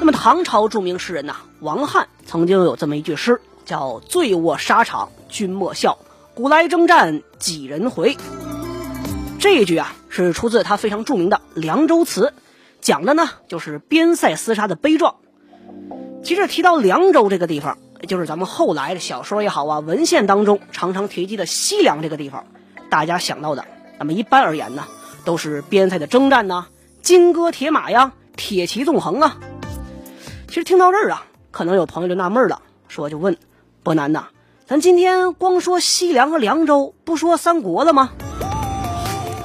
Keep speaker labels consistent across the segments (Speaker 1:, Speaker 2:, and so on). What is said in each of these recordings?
Speaker 1: 那么，唐朝著名诗人呐，王翰曾经有这么一句诗，叫“醉卧沙场君莫笑，古来征战几人回”。这一句啊，是出自他非常著名的《凉州词》，讲的呢就是边塞厮杀的悲壮。其实提到凉州这个地方，也就是咱们后来的小说也好啊，文献当中常常提及的西凉这个地方，大家想到的，那么一般而言呢，都是边塞的征战呐，金戈铁马呀，铁骑纵横啊。其实听到这儿啊，可能有朋友就纳闷了，说就问伯南呐，咱今天光说西凉和凉州，不说三国了吗？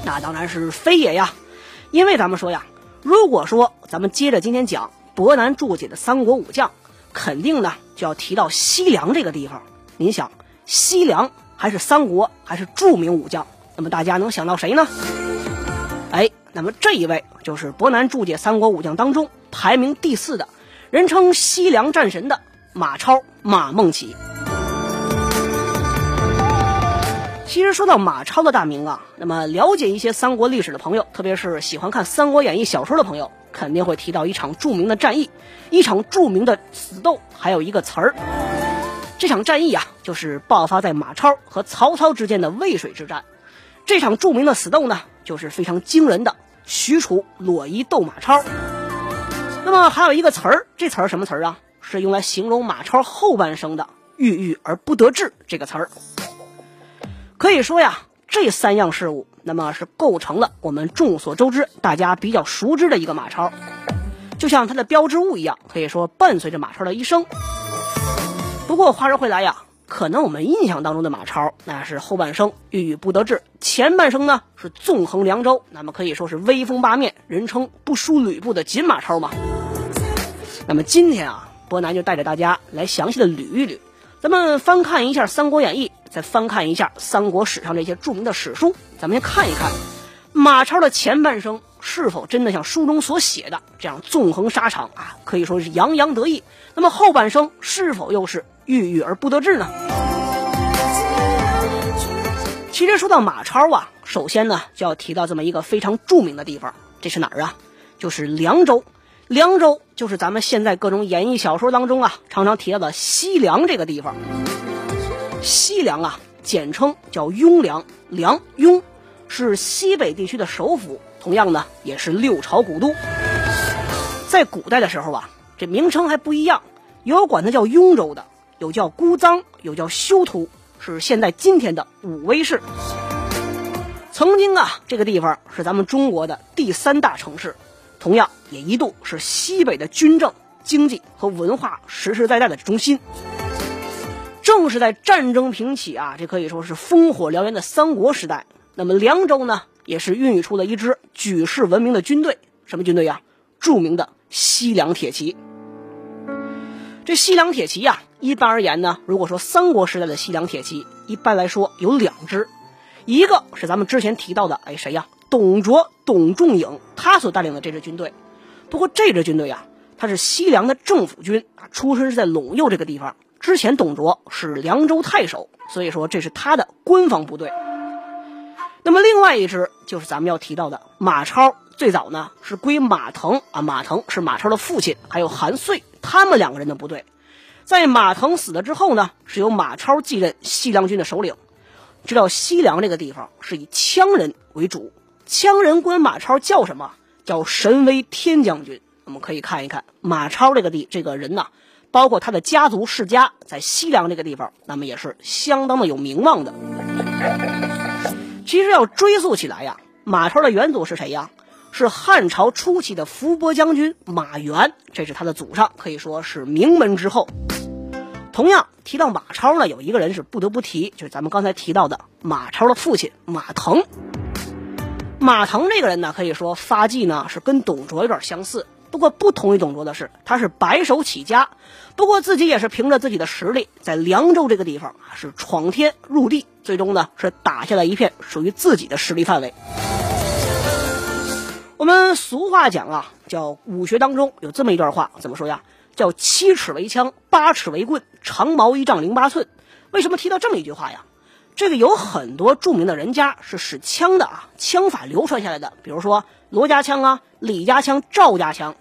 Speaker 1: 那当然是非也呀，因为咱们说呀，如果说咱们接着今天讲伯南注解的三国武将，肯定呢就要提到西凉这个地方。您想，西凉还是三国还是著名武将？那么大家能想到谁呢？哎，那么这一位就是伯南注解三国武将当中排名第四的，人称西凉战神的马超马孟起。其实说到马超的大名啊，那么了解一些三国历史的朋友，特别是喜欢看《三国演义》小说的朋友，肯定会提到一场著名的战役，一场著名的死斗，还有一个词儿。这场战役啊，就是爆发在马超和曹操之间的渭水之战。这场著名的死斗呢，就是非常惊人的许褚裸衣斗马超。那么还有一个词儿，这词儿什么词儿啊？是用来形容马超后半生的“郁郁而不得志”这个词儿。可以说呀，这三样事物，那么是构成了我们众所周知、大家比较熟知的一个马超，就像它的标志物一样，可以说伴随着马超的一生。不过话说回来呀，可能我们印象当中的马超，那是后半生郁郁不得志，前半生呢是纵横凉州，那么可以说是威风八面，人称不输吕布的锦马超嘛。那么今天啊，伯南就带着大家来详细的捋一捋，咱们翻看一下《三国演义》。再翻看一下三国史上这些著名的史书，咱们先看一看马超的前半生是否真的像书中所写的这样纵横沙场啊，可以说是洋洋得意。那么后半生是否又是郁郁而不得志呢？其实说到马超啊，首先呢就要提到这么一个非常著名的地方，这是哪儿啊？就是凉州。凉州就是咱们现在各种演义小说当中啊常常提到的西凉这个地方。西凉啊，简称叫雍凉，凉雍是西北地区的首府，同样呢也是六朝古都。在古代的时候啊，这名称还不一样，有管它叫雍州的，有叫姑臧，有叫修图，是现在今天的武威市。曾经啊，这个地方是咱们中国的第三大城市，同样也一度是西北的军政、经济和文化实实在在的中心。正是在战争平起啊，这可以说是烽火燎原的三国时代。那么凉州呢，也是孕育出了一支举世闻名的军队。什么军队呀？著名的西凉铁骑。这西凉铁骑呀，一般而言呢，如果说三国时代的西凉铁骑，一般来说有两支，一个是咱们之前提到的，哎，谁呀？董卓、董仲颖他所带领的这支军队。不过这支军队呀，他是西凉的政府军啊，出身是在陇右这个地方。之前董卓是凉州太守，所以说这是他的官方部队。那么另外一支就是咱们要提到的马超，最早呢是归马腾啊，马腾是马超的父亲，还有韩遂他们两个人的部队。在马腾死了之后呢，是由马超继任西凉军的首领。知道西凉这个地方是以羌人为主，羌人管马超叫什么？叫神威天将军。我们可以看一看马超这个地这个人呐。包括他的家族世家在西凉这个地方，那么也是相当的有名望的。其实要追溯起来呀，马超的元祖是谁呀？是汉朝初期的伏波将军马援，这是他的祖上，可以说是名门之后。同样提到马超呢，有一个人是不得不提，就是咱们刚才提到的马超的父亲马腾。马腾这个人呢，可以说发迹呢是跟董卓有点相似。不过不同于董卓的是，他是白手起家，不过自己也是凭着自己的实力，在凉州这个地方啊是闯天入地，最终呢是打下了一片属于自己的势力范围。我们俗话讲啊，叫武学当中有这么一段话，怎么说呀？叫七尺为枪，八尺为棍，长矛一丈零八寸。为什么提到这么一句话呀？这个有很多著名的人家是使枪的啊，枪法流传下来的，比如说罗家枪啊、李家枪、赵家枪。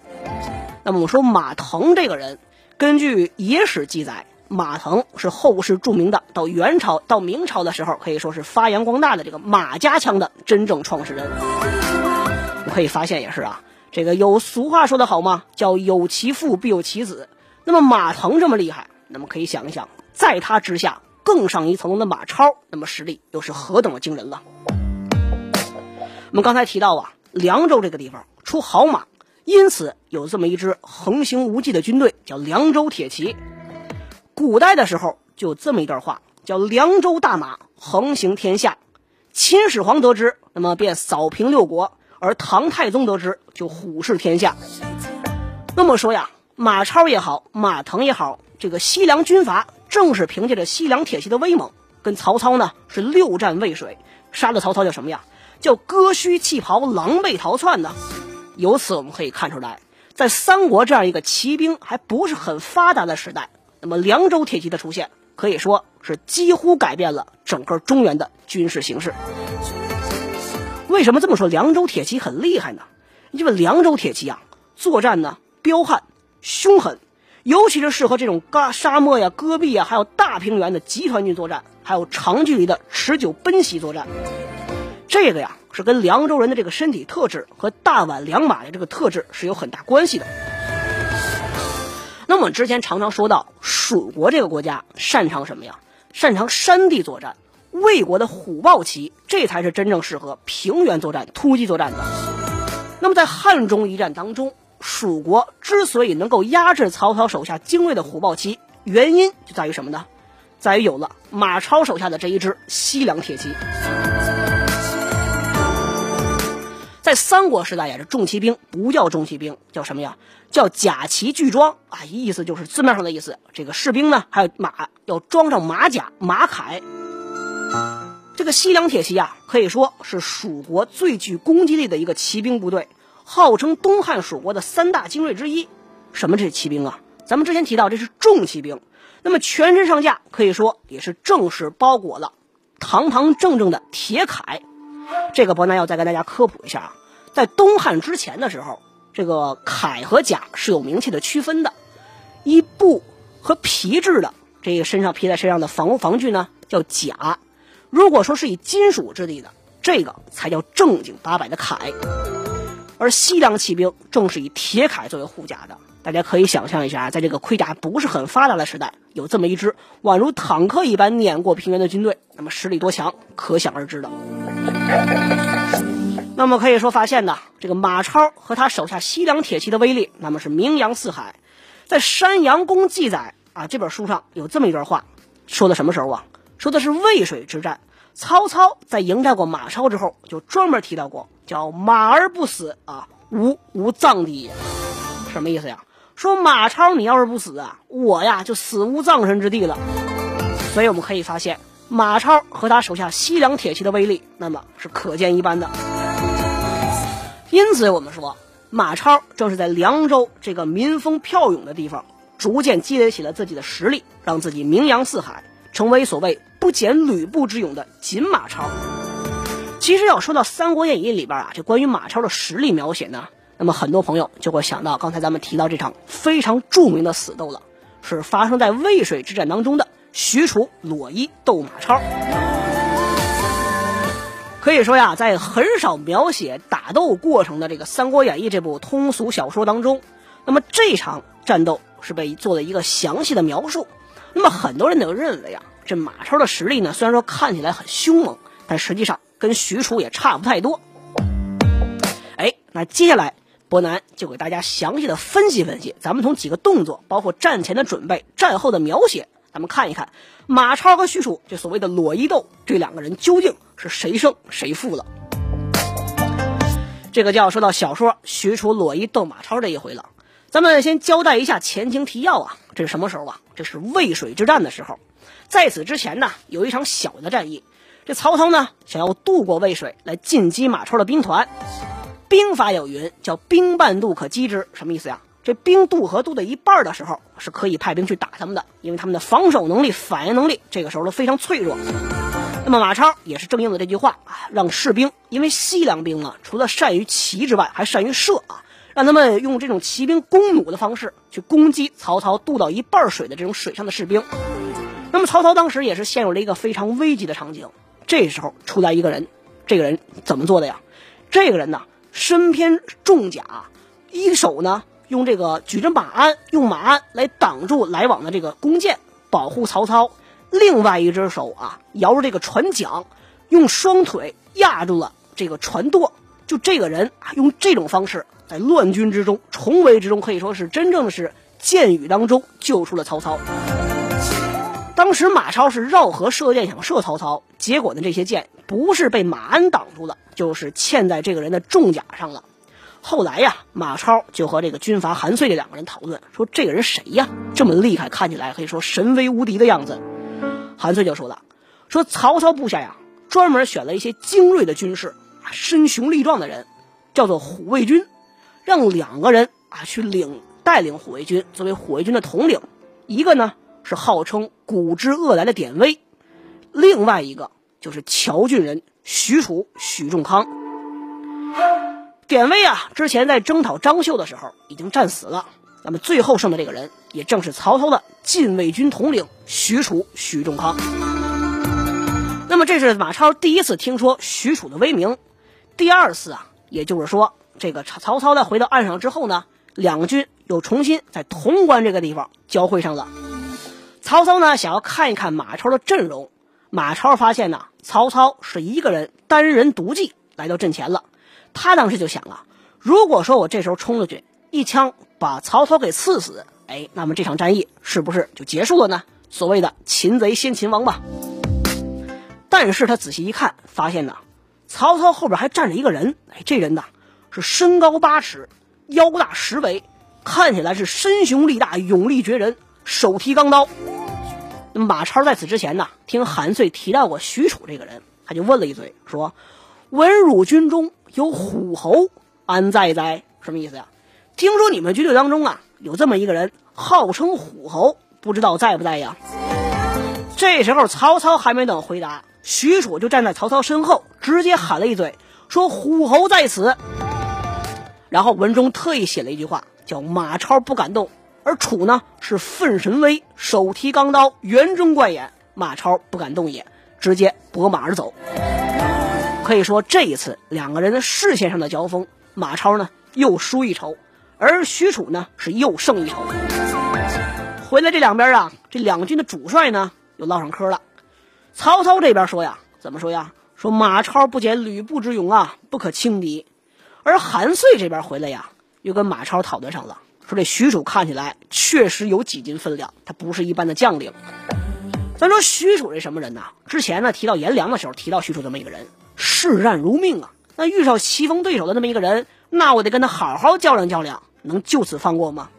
Speaker 1: 那么我们说马腾这个人，根据野史记载，马腾是后世著名的，到元朝到明朝的时候可以说是发扬光大的这个马家枪的真正创始人。我可以发现也是啊，这个有俗话说得好吗？叫有其父必有其子。那么马腾这么厉害，那么可以想一想，在他之下。更上一层楼的马超，那么实力又是何等的惊人了？我们刚才提到啊，凉州这个地方出好马，因此有这么一支横行无忌的军队，叫凉州铁骑。古代的时候就这么一段话，叫“凉州大马横行天下”。秦始皇得知，那么便扫平六国；而唐太宗得知，就虎视天下。那么说呀，马超也好，马腾也好，这个西凉军阀。正是凭借着西凉铁骑的威猛，跟曹操呢是六战渭水，杀了曹操叫什么呀？叫割须弃袍，狼狈逃窜呢。由此我们可以看出来，在三国这样一个骑兵还不是很发达的时代，那么凉州铁骑的出现，可以说是几乎改变了整个中原的军事形势。为什么这么说？凉州铁骑很厉害呢？因为凉州铁骑啊，作战呢彪悍凶狠。尤其是适合这种嘎沙漠呀、戈壁啊，还有大平原的集团军作战，还有长距离的持久奔袭作战。这个呀，是跟凉州人的这个身体特质和大宛良马的这个特质是有很大关系的。那么之前常常说到，蜀国这个国家擅长什么呀？擅长山地作战。魏国的虎豹骑，这才是真正适合平原作战、突击作战的。那么在汉中一战当中。蜀国之所以能够压制曹操手下精锐的虎豹骑，原因就在于什么呢？在于有了马超手下的这一支西凉铁骑。在三国时代呀，这重骑兵不叫重骑兵，叫什么呀？叫甲骑巨装啊，意思就是字面上的意思。这个士兵呢，还有马要装上马甲、马铠。这个西凉铁骑啊，可以说是蜀国最具攻击力的一个骑兵部队。号称东汉蜀国的三大精锐之一，什么这骑兵啊？咱们之前提到这是重骑兵，那么全身上下可以说也是正式包裹了堂堂正正的铁铠。这个伯南要再跟大家科普一下啊，在东汉之前的时候，这个铠和甲是有明确的区分的，一布和皮质的这个身上披在身上的防防具呢叫甲，如果说是以金属质地的，这个才叫正经八百的铠。而西凉骑兵正是以铁铠作为护甲的，大家可以想象一下，在这个盔甲不是很发达的时代，有这么一支宛如坦克一般碾过平原的军队，那么实力多强，可想而知的。那么可以说，发现呢，这个马超和他手下西凉铁骑的威力，那么是名扬四海。在《山阳公》记载啊，这本书上有这么一段话，说的什么时候啊？说的是渭水之战。曹操在迎战过马超之后，就专门提到过，叫“马而不死啊，吾无葬地也”。什么意思呀？说马超你要是不死啊，我呀就死无葬身之地了。所以我们可以发现，马超和他手下西凉铁骑的威力，那么是可见一斑的。因此，我们说马超正是在凉州这个民风骠勇的地方，逐渐积累起了自己的实力，让自己名扬四海。成为所谓不减吕布之勇的锦马超。其实要说到《三国演义》里边啊，这关于马超的实力描写呢，那么很多朋友就会想到刚才咱们提到这场非常著名的死斗了，是发生在渭水之战当中的许褚、裸衣斗马超。可以说呀，在很少描写打斗过程的这个《三国演义》这部通俗小说当中，那么这场战斗是被做了一个详细的描述。那么很多人都认为啊，这马超的实力呢，虽然说看起来很凶猛，但实际上跟许褚也差不太多。哎，那接下来伯南就给大家详细的分析分析，咱们从几个动作，包括战前的准备、战后的描写，咱们看一看马超和许褚这所谓的裸衣斗，这两个人究竟是谁胜谁负了？这个就要说到小说许褚裸衣斗马超这一回了。咱们先交代一下前情提要啊，这是什么时候啊？这是渭水之战的时候。在此之前呢，有一场小的战役。这曹操呢，想要渡过渭水来进击马超的兵团。兵法有云，叫兵半渡可击之，什么意思呀？这兵渡河渡到一半的时候，是可以派兵去打他们的，因为他们的防守能力、反应能力这个时候都非常脆弱。那么马超也是正应了这句话啊，让士兵，因为西凉兵啊，除了善于骑之外，还善于射啊，让他们用这种骑兵弓弩的方式去攻击曹操渡到一半水的这种水上的士兵。那么曹操当时也是陷入了一个非常危急的场景。这时候出来一个人，这个人怎么做的呀？这个人呢，身披重甲，一手呢用这个举着马鞍，用马鞍来挡住来往的这个弓箭，保护曹操。另外一只手啊，摇着这个船桨，用双腿压住了这个船舵。就这个人啊，用这种方式在乱军之中、重围之中，可以说是真正的是箭雨当中救出了曹操。当时马超是绕河射箭想射曹操，结果呢，这些箭不是被马鞍挡住了，就是嵌在这个人的重甲上了。后来呀，马超就和这个军阀韩遂这两个人讨论，说这个人谁呀？这么厉害，看起来可以说神威无敌的样子。韩遂就说了：“说曹操部下呀，专门选了一些精锐的军士啊，身雄力壮的人，叫做虎卫军，让两个人啊去领带领虎卫军，作为虎卫军的统领。一个呢是号称古之恶来的典韦，另外一个就是乔郡人许褚许仲康。典韦啊，之前在征讨张绣的时候已经战死了。”那么最后剩的这个人，也正是曹操的禁卫军统领许褚许仲康。那么这是马超第一次听说许褚的威名，第二次啊，也就是说，这个曹曹操在回到岸上之后呢，两军又重新在潼关这个地方交汇上了。曹操呢想要看一看马超的阵容，马超发现呢，曹操是一个人单人独骑来到阵前了，他当时就想啊，如果说我这时候冲出去一枪。把曹操给刺死，哎，那么这场战役是不是就结束了呢？所谓的擒贼先擒王吧。但是他仔细一看，发现呢，曹操后边还站着一个人，哎，这人呢是身高八尺，腰大十围，看起来是身雄力大，勇力绝人，手提钢刀。那马超在此之前呢，听韩遂提到过许褚这个人，他就问了一嘴，说：“文汝军中有虎侯，安在哉？”什么意思呀？听说你们军队当中啊，有这么一个人，号称虎侯，不知道在不在呀？这时候曹操还没等回答，许褚就站在曹操身后，直接喊了一嘴，说：“虎侯在此。”然后文中特意写了一句话，叫“马超不敢动，而楚呢是奋神威，手提钢刀，圆睁怪眼，马超不敢动也。”直接拨马而走。可以说这一次两个人的视线上的交锋，马超呢又输一筹。而许褚呢是又胜一筹。回来这两边啊，这两军的主帅呢又唠上嗑了。曹操这边说呀，怎么说呀？说马超不减吕布之勇啊，不可轻敌。而韩遂这边回来呀，又跟马超讨论上了，说这许褚看起来确实有几斤分量，他不是一般的将领。咱说许褚这什么人呢？之前呢提到颜良的时候，提到许褚这么一个人，视战如命啊。那遇上棋逢对手的那么一个人。那我得跟他好好较量较量，能就此放过吗？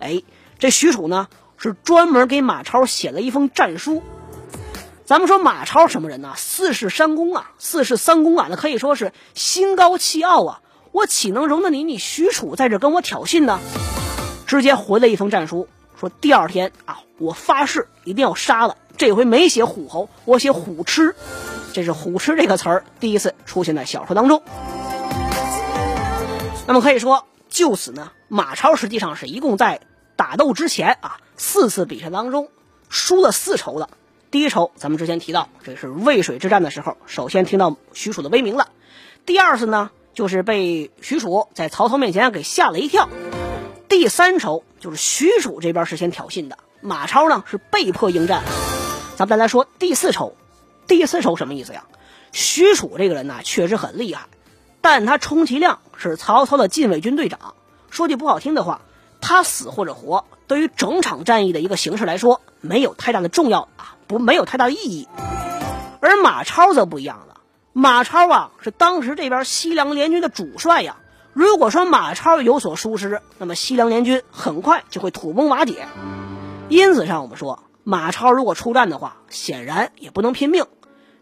Speaker 1: 哎，这许褚呢是专门给马超写了一封战书。咱们说马超什么人呢？四世三公啊，四世三公啊，那可以说是心高气傲啊。我岂能容得你你许褚在这跟我挑衅呢？直接回了一封战书，说第二天啊，我发誓一定要杀了。这回没写虎侯，我写虎痴。这是虎痴这个词儿第一次出现在小说当中。那么可以说，就此呢，马超实际上是一共在打斗之前啊四次比赛当中输了四筹了。第一筹咱们之前提到，这是渭水之战的时候，首先听到许褚的威名了。第二次呢，就是被许褚在曹操面前给吓了一跳。第三筹就是许褚这边是先挑衅的，马超呢是被迫应战。咱们再来说第四筹，第四筹什么意思呀？许褚这个人呢确实很厉害。但他充其量是曹操的禁卫军队长，说句不好听的话，他死或者活，对于整场战役的一个形势来说，没有太大的重要啊，不没有太大的意义。而马超则不一样了，马超啊是当时这边西凉联军的主帅呀，如果说马超有所疏失，那么西凉联军很快就会土崩瓦解。因此上我们说，马超如果出战的话，显然也不能拼命。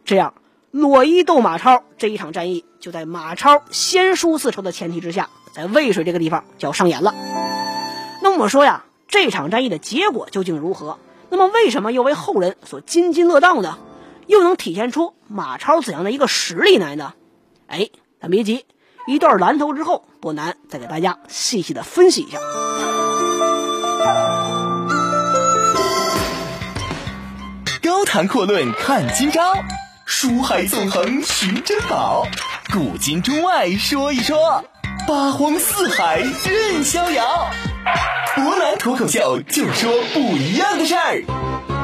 Speaker 1: 这样，洛伊斗马超这一场战役就在马超先输四筹的前提之下，在渭水这个地方就要上演了。那我说呀，这场战役的结果究竟如何？那么为什么又为后人所津津乐道呢？又能体现出马超怎样的一个实力来呢？哎，咱别急，一段蓝头之后，博南再给大家细细的分析一下。
Speaker 2: 高谈阔论看今朝，书海纵横寻珍宝，古今中外说一说，八荒四海任逍遥。博南脱口秀就说不一样的事儿。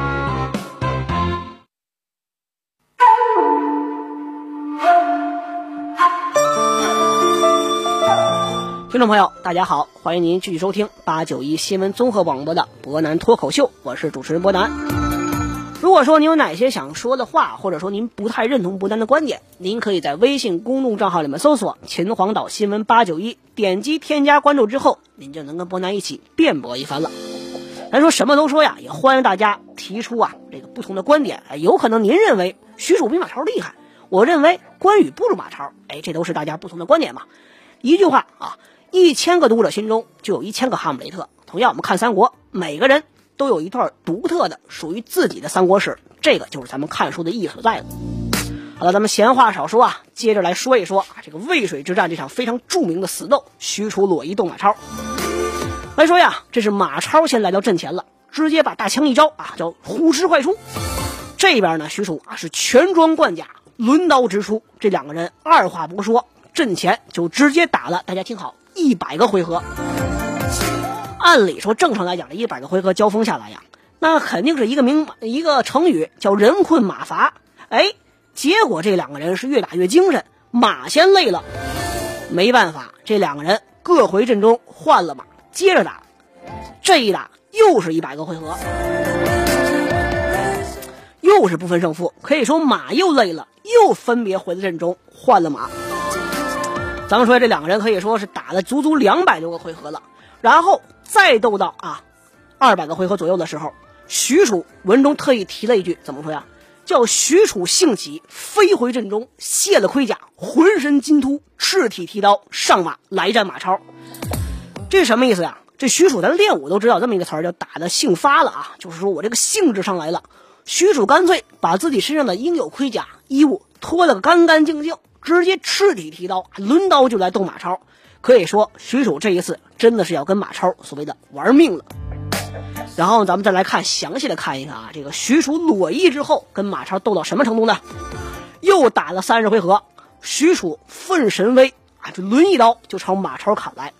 Speaker 1: 听众朋友，大家好，欢迎您继续收听八九一新闻综合广播的博南脱口秀，我是主持人博南。如果说您有哪些想说的话，或者说您不太认同博南的观点，您可以在微信公众账号里面搜索“秦皇岛新闻八九一”，点击添加关注之后，您就能跟博南一起辩驳一番了。咱说什么都说呀，也欢迎大家提出啊这个不同的观点。哎，有可能您认为许褚比马超厉害，我认为关羽不如马超，哎，这都是大家不同的观点嘛。一句话啊。一千个读者心中就有一千个哈姆雷特。同样，我们看三国，每个人都有一段独特的、属于自己的三国史。这个就是咱们看书的意义所在了。好了，咱们闲话少说啊，接着来说一说啊，这个渭水之战这场非常著名的死斗——许褚、裸衣斗马超。来说呀，这是马超先来到阵前了，直接把大枪一招啊，叫虎狮快出。这边呢，许褚啊是全装贯甲，抡刀直出。这两个人二话不说，阵前就直接打了。大家听好。一百个回合，按理说正常来讲，这一百个回合交锋下来呀，那肯定是一个名一个成语叫人困马乏。哎，结果这两个人是越打越精神，马先累了，没办法，这两个人各回阵中换了马，接着打。这一打又是一百个回合，又是不分胜负，可以说马又累了，又分别回了阵中换了马。咱们说这两个人可以说是打了足足两百多个回合了，然后再斗到啊二百个回合左右的时候，许褚文中特意提了一句，怎么说呀？叫许褚兴起，飞回阵中，卸了盔甲，浑身金突，赤体提刀上马来战马超。这是什么意思呀？这许褚咱练武都知道这么一个词儿，叫打的兴发了啊，就是说我这个兴致上来了。许褚干脆把自己身上的应有盔甲衣物脱了个干干净净。直接赤体提刀，抡刀就来斗马超。可以说，许褚这一次真的是要跟马超所谓的玩命了。然后咱们再来看详细的看一看啊，这个许褚裸衣之后跟马超斗到什么程度呢？又打了三十回合，许褚奋神威啊，就抡一刀就朝马超砍来，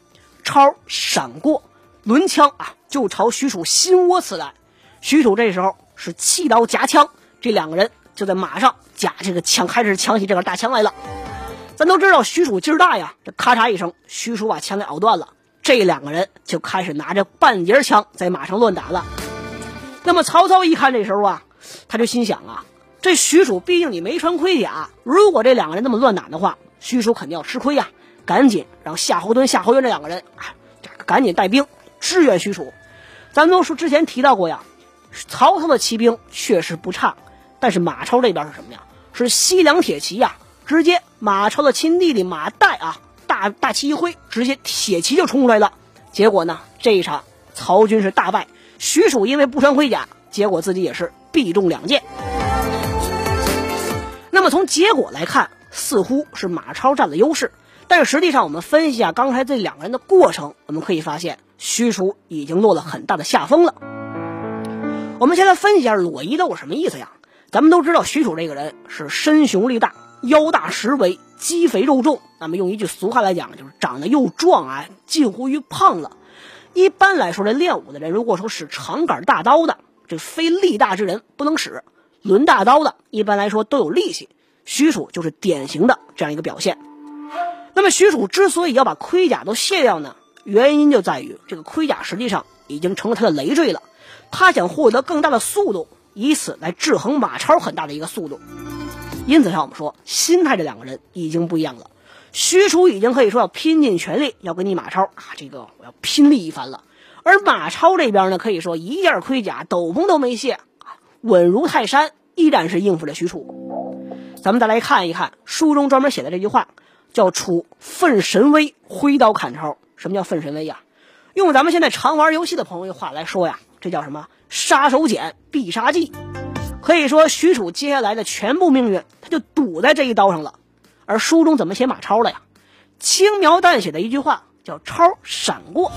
Speaker 1: 超闪过，抡枪啊就朝许褚心窝刺来。许褚这时候是弃刀夹枪，这两个人就在马上夹这个枪，开始抢起这根大枪来了。咱都知道许褚劲儿大呀，这咔嚓一声，许褚把枪给咬断了。这两个人就开始拿着半截枪在马上乱打了。那么曹操一看这时候啊，他就心想啊，这许褚毕竟你没穿盔甲，如果这两个人那么乱打的话，许褚肯定要吃亏呀。赶紧让夏侯惇、夏侯渊这两个人啊，赶紧带兵支援许褚。咱都说之前提到过呀，曹操的骑兵确实不差，但是马超这边是什么呀？是西凉铁骑呀。直接马超的亲弟弟马岱啊，大大旗一挥，直接铁骑就冲出来了。结果呢，这一场曹军是大败。许褚因为不穿盔甲，结果自己也是必中两箭。那么从结果来看，似乎是马超占了优势。但是实际上，我们分析一下刚才这两个人的过程，我们可以发现，许褚已经落了很大的下风了。我们先来分析一下裸衣斗什么意思呀？咱们都知道，许褚这个人是身雄力大。腰大十围，肌肥肉重。那么用一句俗话来讲，就是长得又壮啊，近乎于胖了。一般来说，这练武的人，如果说使长杆大刀的，这非力大之人不能使；抡大刀的，一般来说都有力气。许褚就是典型的这样一个表现。那么许褚之所以要把盔甲都卸掉呢，原因就在于这个盔甲实际上已经成了他的累赘了。他想获得更大的速度，以此来制衡马超很大的一个速度。因此上，我们说心态这两个人已经不一样了。许褚已经可以说要拼尽全力要跟你马超啊，这个我要拼力一番了。而马超这边呢，可以说一件盔甲、斗篷都没卸，稳如泰山，依然是应付着许褚。咱们再来看一看书中专门写的这句话，叫“楚奋神威，挥刀砍超”。什么叫奋神威呀？用咱们现在常玩游戏的朋友的话来说呀，这叫什么？杀手锏，必杀技。可以说，许褚接下来的全部命运，他就赌在这一刀上了。而书中怎么写马超了呀？轻描淡写的一句话，叫“超闪过”。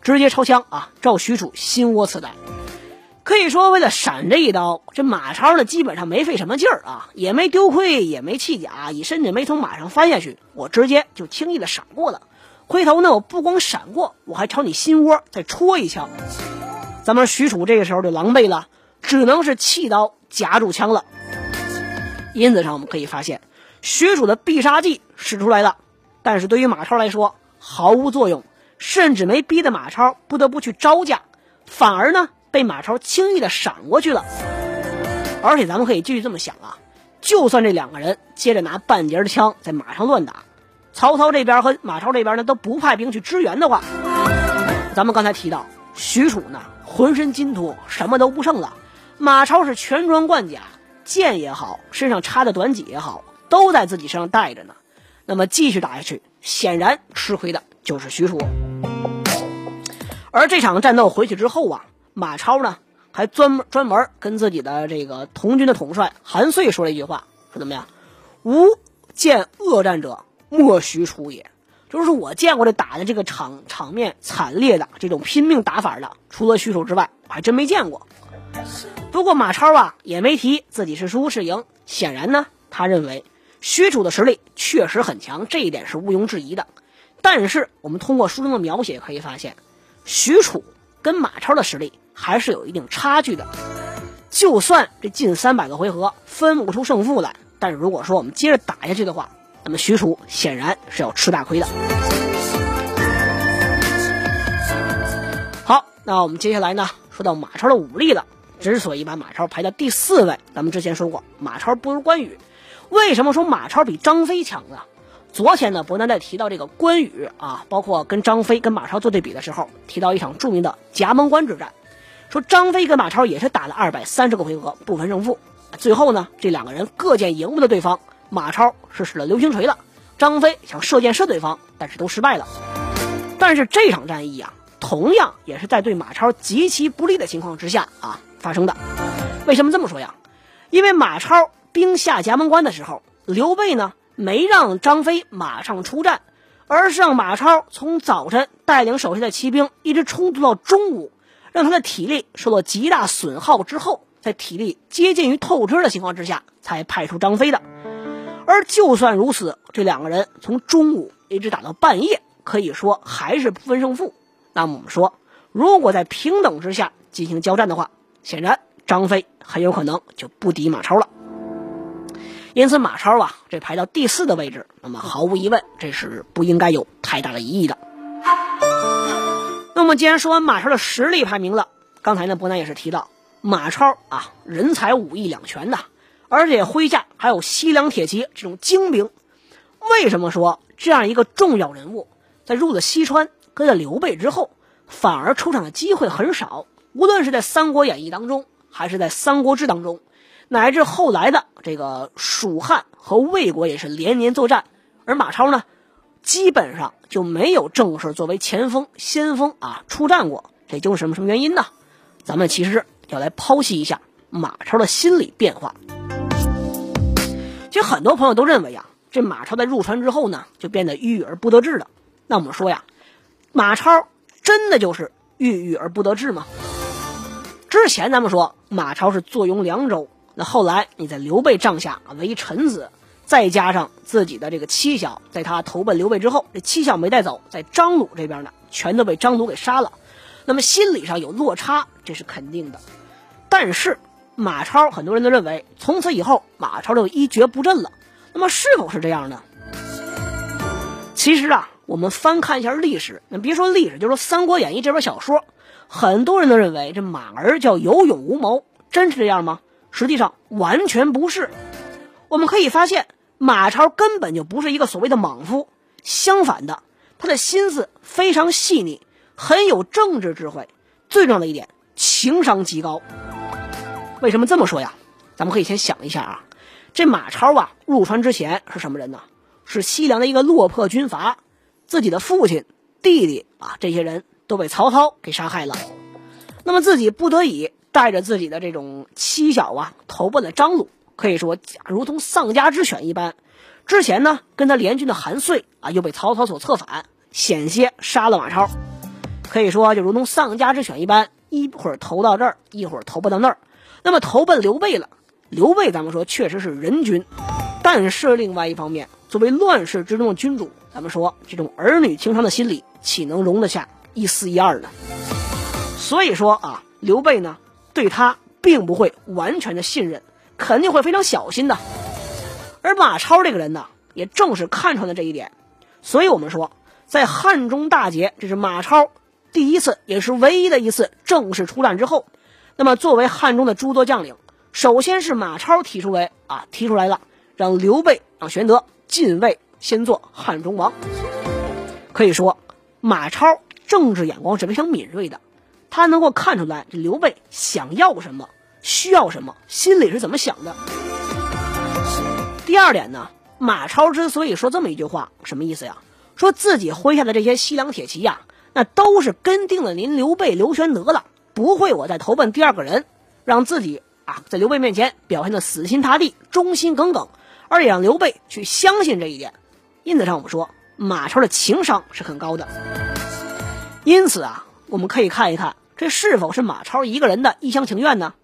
Speaker 1: 直接抄枪啊！照许褚心窝刺来，可以说为了闪这一刀，这马超呢基本上没费什么劲儿啊，也没丢盔，也没弃甲，也甚至没从马上翻下去，我直接就轻易的闪过了。回头呢，我不光闪过，我还朝你心窝再戳一枪。咱们许褚这个时候就狼狈了，只能是弃刀夹住枪了。因此上我们可以发现，许褚的必杀技使出来了，但是对于马超来说毫无作用。甚至没逼得马超不得不去招架，反而呢被马超轻易的闪过去了。而且咱们可以继续这么想啊，就算这两个人接着拿半截的枪在马上乱打，曹操这边和马超这边呢都不派兵去支援的话，咱们刚才提到许褚呢浑身金土什么都不剩了，马超是全装贯甲，剑也好，身上插的短戟也好，都在自己身上带着呢。那么继续打下去，显然吃亏的就是许褚。而这场战斗回去之后啊，马超呢还专门专门跟自己的这个同军的统帅韩遂说了一句话，说怎么样？吾见恶战者，莫许褚也。就是我见过这打的这个场场面惨烈的这种拼命打法的，除了许褚之外，我还真没见过。不过马超啊也没提自己是输是赢，显然呢，他认为许褚的实力确实很强，这一点是毋庸置疑的。但是我们通过书中的描写可以发现。许褚跟马超的实力还是有一定差距的，就算这近三百个回合分不出胜负来，但是如果说我们接着打下去的话，那么许褚显然是要吃大亏的。好，那我们接下来呢，说到马超的武力了。之所以把马超排到第四位，咱们之前说过，马超不如关羽。为什么说马超比张飞强呢？昨天呢，伯南在提到这个关羽啊，包括跟张飞、跟马超做对比的时候，提到一场著名的夹门关之战，说张飞跟马超也是打了二百三十个回合不分胜负，最后呢，这两个人各见赢不得对方，马超是使了流星锤了，张飞想射箭射对方，但是都失败了。但是这场战役啊，同样也是在对马超极其不利的情况之下啊发生的。为什么这么说呀？因为马超兵下夹门关的时候，刘备呢？没让张飞马上出战，而是让马超从早晨带领手下的骑兵一直冲突到中午，让他的体力受到极大损耗之后，在体力接近于透支的情况之下，才派出张飞的。而就算如此，这两个人从中午一直打到半夜，可以说还是不分胜负。那么我们说，如果在平等之下进行交战的话，显然张飞很有可能就不敌马超了。因此，马超啊，这排到第四的位置，那么毫无疑问，这是不应该有太大的疑义的。那么，既然说完马超的实力排名了，刚才呢，伯南也是提到马超啊，人才武艺两全呐，而且麾下还有西凉铁骑这种精兵。为什么说这样一个重要人物，在入了西川，跟了刘备之后，反而出场的机会很少？无论是在《三国演义》当中，还是在《三国志》当中。乃至后来的这个蜀汉和魏国也是连年作战，而马超呢，基本上就没有正式作为前锋、先锋啊出战过。这就是什么什么原因呢？咱们其实要来剖析一下马超的心理变化。其实很多朋友都认为啊，这马超在入川之后呢，就变得郁郁而不得志了。那我们说呀，马超真的就是郁郁而不得志吗？之前咱们说马超是坐拥凉州。那后来你在刘备帐下为臣子，再加上自己的这个妻小，在他投奔刘备之后，这妻小没带走，在张鲁这边呢，全都被张鲁给杀了。那么心理上有落差，这是肯定的。但是马超很多人都认为，从此以后马超就一蹶不振了。那么是否是这样呢？其实啊，我们翻看一下历史，那别说历史，就说《三国演义》这本小说，很多人都认为这马儿叫有勇无谋，真是这样吗？实际上完全不是。我们可以发现，马超根本就不是一个所谓的莽夫，相反的，他的心思非常细腻，很有政治智慧，最重要的一点，情商极高。为什么这么说呀？咱们可以先想一下啊，这马超啊，入川之前是什么人呢？是西凉的一个落魄军阀，自己的父亲、弟弟啊，这些人都被曹操给杀害了。那么自己不得已带着自己的这种妻小啊，投奔了张鲁，可以说如同丧家之犬一般。之前呢，跟他联军的韩遂啊，又被曹操所策反，险些杀了马超，可以说就如同丧家之犬一般，一会儿投到这儿，一会儿投奔到那儿。那么投奔刘备了，刘备咱们说确实是人君，但是另外一方面，作为乱世之中的君主，咱们说这种儿女情长的心理，岂能容得下一丝一二呢？所以说啊，刘备呢对他并不会完全的信任，肯定会非常小心的。而马超这个人呢，也正是看穿了这一点，所以我们说，在汉中大捷，这是马超第一次也是唯一的一次正式出战之后。那么，作为汉中的诸多将领，首先是马超提出来啊，提出来了，让刘备、让玄德进位，先做汉中王。可以说，马超政治眼光是非常敏锐的，他能够看出来这刘备想要什么，需要什么，心里是怎么想的。第二点呢，马超之所以说这么一句话，什么意思呀？说自己麾下的这些西凉铁骑呀，那都是跟定了您刘备、刘玄德了。不会，我再投奔第二个人，让自己啊在刘备面前表现的死心塌地、忠心耿耿，而也让刘备去相信这一点。因此上，我们说马超的情商是很高的。因此啊，我们可以看一看这是否是马超一个人的一厢情愿呢？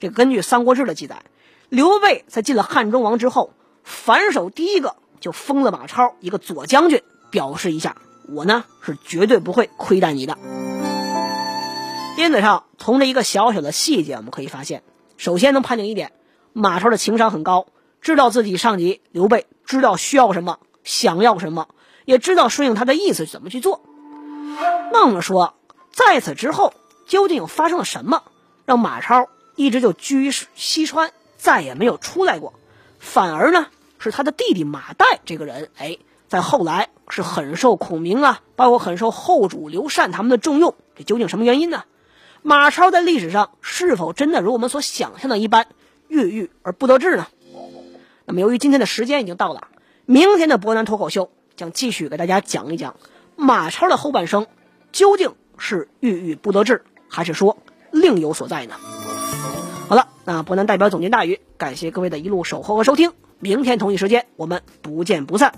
Speaker 1: 这根据《三国志》的记载，刘备在进了汉中王之后，反手第一个就封了马超一个左将军，表示一下我呢是绝对不会亏待你的。因此上，从这一个小小的细节，我们可以发现，首先能判定一点，马超的情商很高，知道自己上级刘备知道需要什么，想要什么，也知道顺应他的意思怎么去做。那我们说，在此之后，究竟又发生了什么，让马超一直就居于西川，再也没有出来过？反而呢，是他的弟弟马岱这个人，哎，在后来是很受孔明啊，包括很受后主刘禅他们的重用。这究竟什么原因呢？马超在历史上是否真的如我们所想象的一般郁郁而不得志呢？那么，由于今天的时间已经到了，明天的博南脱口秀将继续给大家讲一讲马超的后半生究竟是郁郁不得志，还是说另有所在呢？好了，那博南代表总监大宇，感谢各位的一路守候和收听，明天同一时间我们不见不散。